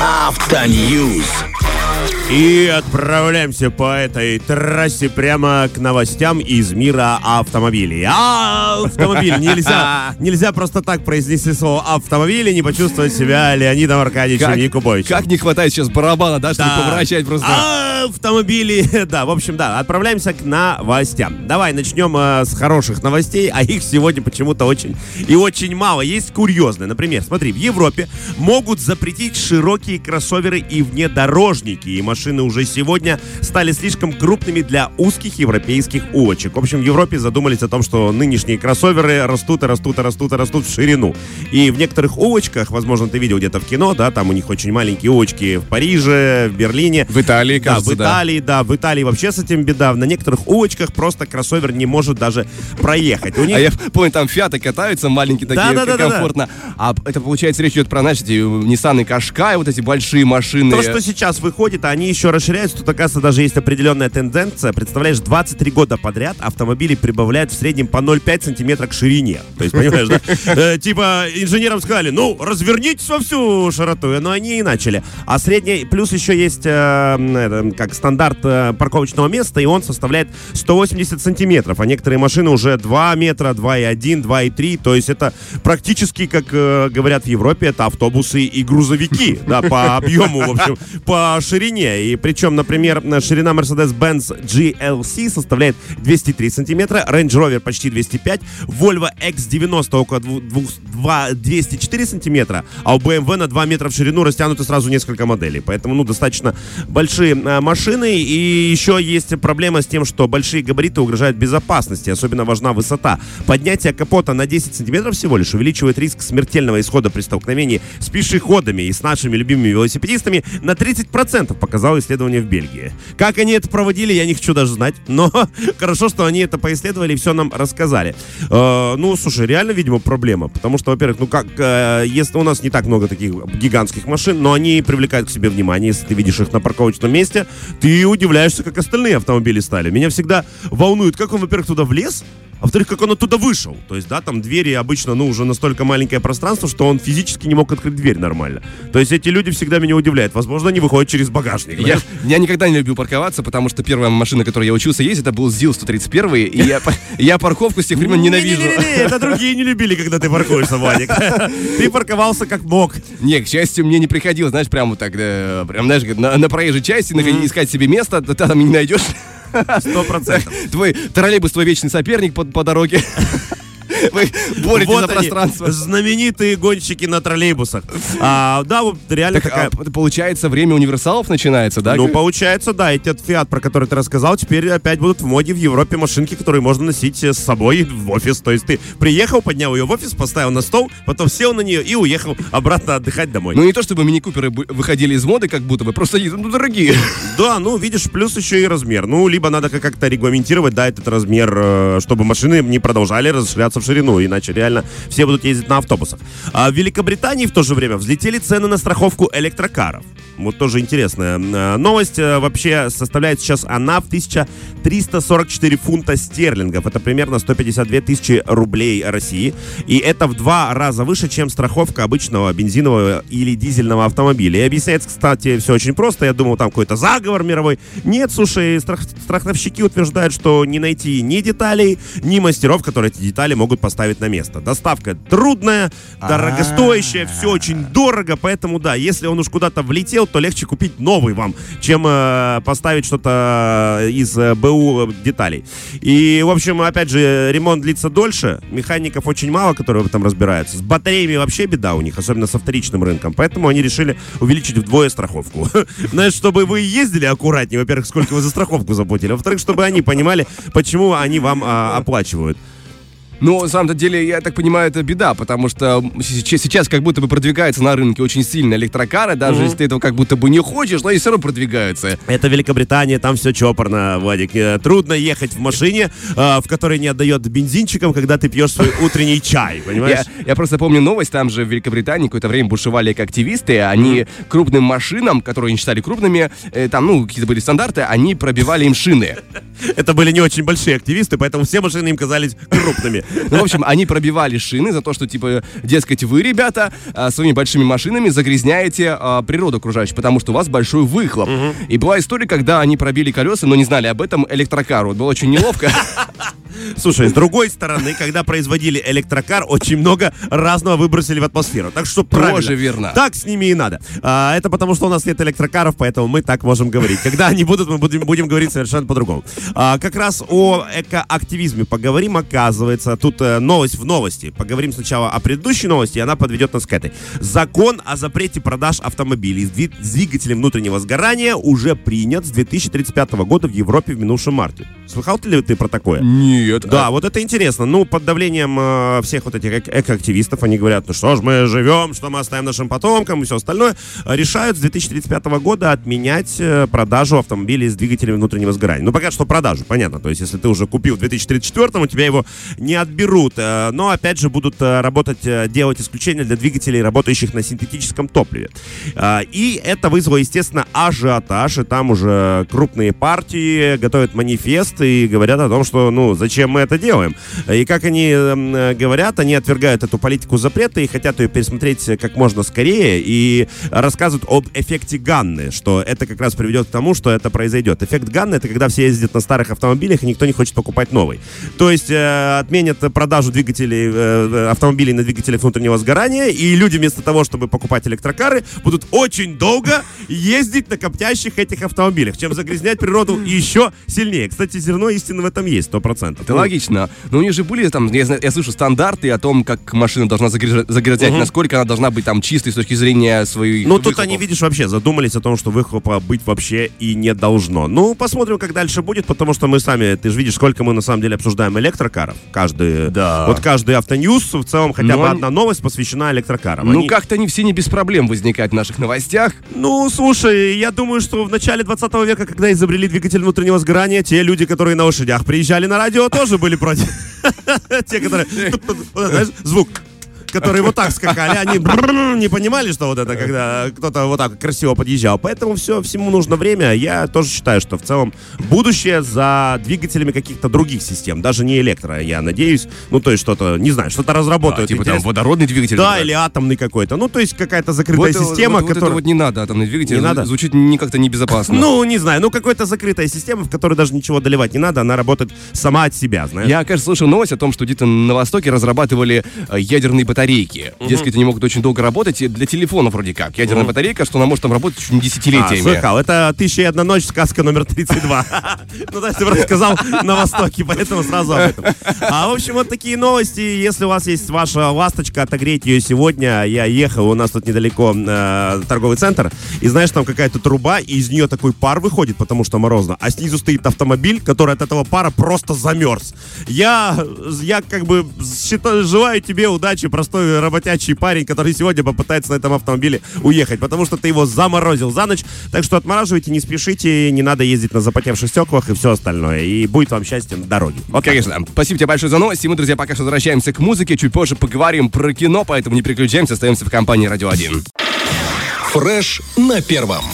Автоньюз. И отправляемся по этой трассе прямо к новостям из мира автомобилей. А, автомобиль. Нельзя, нельзя просто так произнести слово автомобиль и не почувствовать себя Леонидом Аркадьевичем Якубовичем. как не хватает сейчас барабана, да, чтобы Да. поворачивать просто. Автомобили. Да, в общем, да, отправляемся к новостям. Давай начнем э, с хороших новостей, а их сегодня почему-то очень и очень мало. Есть курьезные. Например, смотри, в Европе могут запретить широкие кроссоверы и внедорожники. И машины уже сегодня стали слишком крупными для узких европейских улочек. В общем, в Европе задумались о том, что нынешние кроссоверы растут и растут и растут и растут в ширину. И в некоторых улочках, возможно, ты видел где-то в кино, да, там у них очень маленькие улочки в Париже, в Берлине. В Италии, Да, кажется, в Италии, да. в Италии вообще с этим беда. На некоторых улочках просто кроссовер не может даже проехать. У них... А я помню, там фиаты катаются, маленькие такие, Да-да-да-да-да. комфортно. А это, получается, речь идет про, знаешь, эти Nissan и Qashqai, вот эти большие машины. То, что сейчас выходит, а они еще расширяются, тут, оказывается, даже есть определенная тенденция. Представляешь, 23 года подряд автомобили прибавляют в среднем по 0,5 сантиметра к ширине. То есть, понимаешь, да? Э, Типа, инженерам сказали, ну, развернитесь во всю широту. Но они и начали. А средний, плюс еще есть, э, как стандарт э, парковочного места, и он составляет 180 сантиметров. А некоторые машины уже 2 метра, 2,1, 2,3. То есть, это практически, как говорят в Европе, это автобусы и грузовики, да, по объему, в общем, по ширине. И причем, например, ширина Mercedes-Benz GLC составляет 203 сантиметра, Range Rover почти 205, Volvo X90 около дву- двух- два- 204 сантиметра, а у BMW на 2 метра в ширину растянуты сразу несколько моделей. Поэтому, ну, достаточно большие э, машины. И еще есть проблема с тем, что большие габариты угрожают безопасности. Особенно важна высота. Поднятие капота на 10 сантиметров всего лишь увеличивает риск смертельного исхода при столкновении с пешеходами и с нашими любимыми велосипедистами на 30% показало исследование в Бельгии. Как они это проводили, я не хочу даже знать, но хорошо, что они это поисследовали и все нам рассказали. Э, ну, слушай, реально, видимо, проблема, потому что, во-первых, ну как, э, если у нас не так много таких гигантских машин, но они привлекают к себе внимание, если ты видишь их на парковочном месте, ты удивляешься, как остальные автомобили стали. Меня всегда волнует, как он, во-первых, туда влез, а во-вторых, как он оттуда вышел. То есть, да, там двери обычно, ну, уже настолько маленькое пространство, что он физически не мог открыть дверь нормально. То есть эти люди всегда меня удивляют. Возможно, они выходят через багажник. Я, знаешь? я никогда не любил парковаться, потому что первая машина, которой я учился ездить, это был ЗИЛ 131, и я, я парковку с тех времен ненавижу. Не-не-не, это другие не любили, когда ты паркуешься, Владик. Ты парковался как мог. Не, к счастью, мне не приходилось, знаешь, прямо так, прям, знаешь, на, проезжей части искать себе место, ты там не найдешь. Сто процентов. Твой троллейбус, твой вечный соперник по, по дороге. Вы боретесь Вот за они, пространство. знаменитые гонщики на троллейбусах. А, да, вот реально Так, такая... а, получается, время универсалов начинается, да? Ну, получается, да, эти Фиат, про который ты рассказал, теперь опять будут в моде в Европе машинки, которые можно носить э, с собой в офис. То есть ты приехал, поднял ее в офис, поставил на стол, потом сел на нее и уехал обратно отдыхать домой. Ну, не то чтобы мини-куперы выходили из моды, как будто бы, просто они, ну, дорогие. Да, ну, видишь, плюс еще и размер. Ну, либо надо как- как-то регламентировать, да, этот размер, э, чтобы машины не продолжали расширяться в ширину, иначе реально все будут ездить на автобусах. А в Великобритании в то же время взлетели цены на страховку электрокаров. Вот тоже интересная э, новость. Э, Вообще составляет сейчас она в 1344 фунта стерлингов. Это примерно 152 тысячи рублей России. И это в два раза выше, чем страховка обычного бензинового или дизельного автомобиля. И объясняется, кстати, все очень просто. Я думал, там какой-то заговор мировой. Нет, слушай, страх- страховщики утверждают, что не найти ни деталей, ни мастеров, которые эти детали могут поставить на место. Доставка трудная, дорогостоящая, все очень дорого, поэтому да, если он уж куда-то влетел, то легче купить новый вам, чем э, поставить что-то из э, БУ деталей. И, в общем, опять же, ремонт длится дольше, механиков очень мало, которые в этом разбираются. С батареями вообще беда у них, особенно со вторичным рынком, поэтому они решили увеличить вдвое страховку. Знаешь, чтобы вы ездили аккуратнее, во-первых, сколько вы за страховку заплатили, во-вторых, чтобы они понимали, почему они вам а, оплачивают. Ну, на самом деле, я так понимаю, это беда, потому что сейчас, как будто бы продвигаются на рынке очень сильно электрокары, даже если ты этого как будто бы не хочешь, но они все равно продвигаются. Это Великобритания, там все чопорно, Владик. Э, Трудно ехать в машине, э, в которой не отдает бензинчиком, когда ты пьешь свой утренний чай, понимаешь? я просто помню новость, там же в Великобритании какое-то время бушевали как активисты, они крупным машинам, которые они считали крупными, э, там, ну, какие-то были стандарты, они пробивали им шины. Это были не очень большие активисты, поэтому все машины им казались крупными. Ну, в общем, они пробивали шины за то, что, типа, дескать, вы, ребята, а, своими большими машинами загрязняете а, природу окружающую, потому что у вас большой выхлоп. И была история, когда они пробили колеса, но не знали об этом электрокару. Было очень неловко. Слушай, с другой стороны, когда производили электрокар, очень много разного выбросили в атмосферу. Так что правильно. Тоже верно. Так с ними и надо. А, это потому, что у нас нет электрокаров, поэтому мы так можем говорить. Когда они будут, мы будем, будем говорить совершенно по-другому. А, как раз о экоактивизме поговорим, оказывается. Тут э, новость в новости. Поговорим сначала о предыдущей новости, и она подведет нас к этой. Закон о запрете продаж автомобилей с дви- с двигателем внутреннего сгорания уже принят с 2035 года в Европе в минувшем марте. Слыхал ты ли ты про такое? Нет. Да, вот это интересно. Ну, под давлением э, всех вот этих эко- экоактивистов, они говорят, ну что ж мы живем, что мы оставим нашим потомкам и все остальное, решают с 2035 года отменять э, продажу автомобилей с двигателем внутреннего сгорания. Ну, пока что продажу, понятно. То есть, если ты уже купил в 2034, у тебя его не отберут. Э, но, опять же, будут э, работать, э, делать исключения для двигателей, работающих на синтетическом топливе. И это вызвало, естественно, ажиотаж, и там уже крупные партии готовят манифест и говорят о том, что, ну, зачем мы это делаем. И как они эм, говорят, они отвергают эту политику запрета и хотят ее пересмотреть как можно скорее и рассказывают об эффекте Ганны, что это как раз приведет к тому, что это произойдет. Эффект Ганны — это когда все ездят на старых автомобилях и никто не хочет покупать новый. То есть э, отменят продажу двигателей, э, автомобилей на двигателях внутреннего сгорания, и люди вместо того, чтобы покупать электрокары, будут очень долго ездить на коптящих этих автомобилях, чем загрязнять природу еще сильнее. Кстати, зерно истины в этом есть, сто процентов. Это логично. Но у них же были там, я, я слышу стандарты о том, как машина должна загрязнять, насколько она должна быть там чистой с точки зрения своей. Ну, тут они, видишь, вообще задумались о том, что выхлопа быть вообще и не должно. Ну, посмотрим, как дальше будет, потому что мы сами, ты же видишь, сколько мы на самом деле обсуждаем электрокаров. Каждый, Да. вот каждый автоньюз, в целом, хотя Но бы они- одна новость посвящена электрокарам. Ну, Они- как-то они все не без проблем возникают в наших новостях. Ну, слушай, я думаю, что в начале 20 века, когда изобрели двигатель внутреннего сгорания, те люди, которые на лошадях приезжали на радио, тоже были против. Те, которые... знаешь, Звук которые вот так скакали, они не понимали, что вот это, когда кто-то вот так красиво подъезжал. Поэтому все, всему нужно время. Я тоже считаю, что в целом будущее за двигателями каких-то других систем, даже не электро, я надеюсь. Ну, то есть что-то, не знаю, что-то Да, разработают. типа там Интересно. водородный двигатель. Да, например. или атомный какой-то. Ну, то есть какая-то закрытая вот- система, вот, вот которая... вот не надо, атомный двигатель. Не надо? Звучит не как-то небезопасно. Ну, не знаю, ну какая-то закрытая система, в которой даже ничего доливать не надо, она работает сама от себя, знаешь. Я, кажется, слышал новость о том, что где-то на Востоке разработали э, ядерные батарейки. Дескать, они могут очень долго работать и для телефонов вроде как. Ядерная батарейка, что она может там работать чуть не А, десятилетиями. слыхал, это «Тысяча и одна ночь», сказка номер 32. Ну, да, ты просто сказал на Востоке, поэтому сразу об этом. А, в общем, вот такие новости. Если у вас есть ваша ласточка, отогрейте ее сегодня. Я ехал, у нас тут недалеко э, торговый центр, и знаешь, там какая-то труба, и из нее такой пар выходит, потому что морозно, а снизу стоит автомобиль, который от этого пара просто замерз. Я, я как бы считаю, желаю тебе удачи, простой работячий парень, который сегодня попытается на этом автомобиле уехать, потому что ты его заморозил за ночь. Так что отмораживайте, не спешите, не надо ездить на запотевших стеклах и все остальное. И будет вам счастье на дороге. Вот так. Конечно. Спасибо тебе большое за новости. Мы, друзья, пока что возвращаемся к музыке. Чуть позже поговорим про кино, поэтому не переключаемся, остаемся в компании Радио 1. Фреш на первом.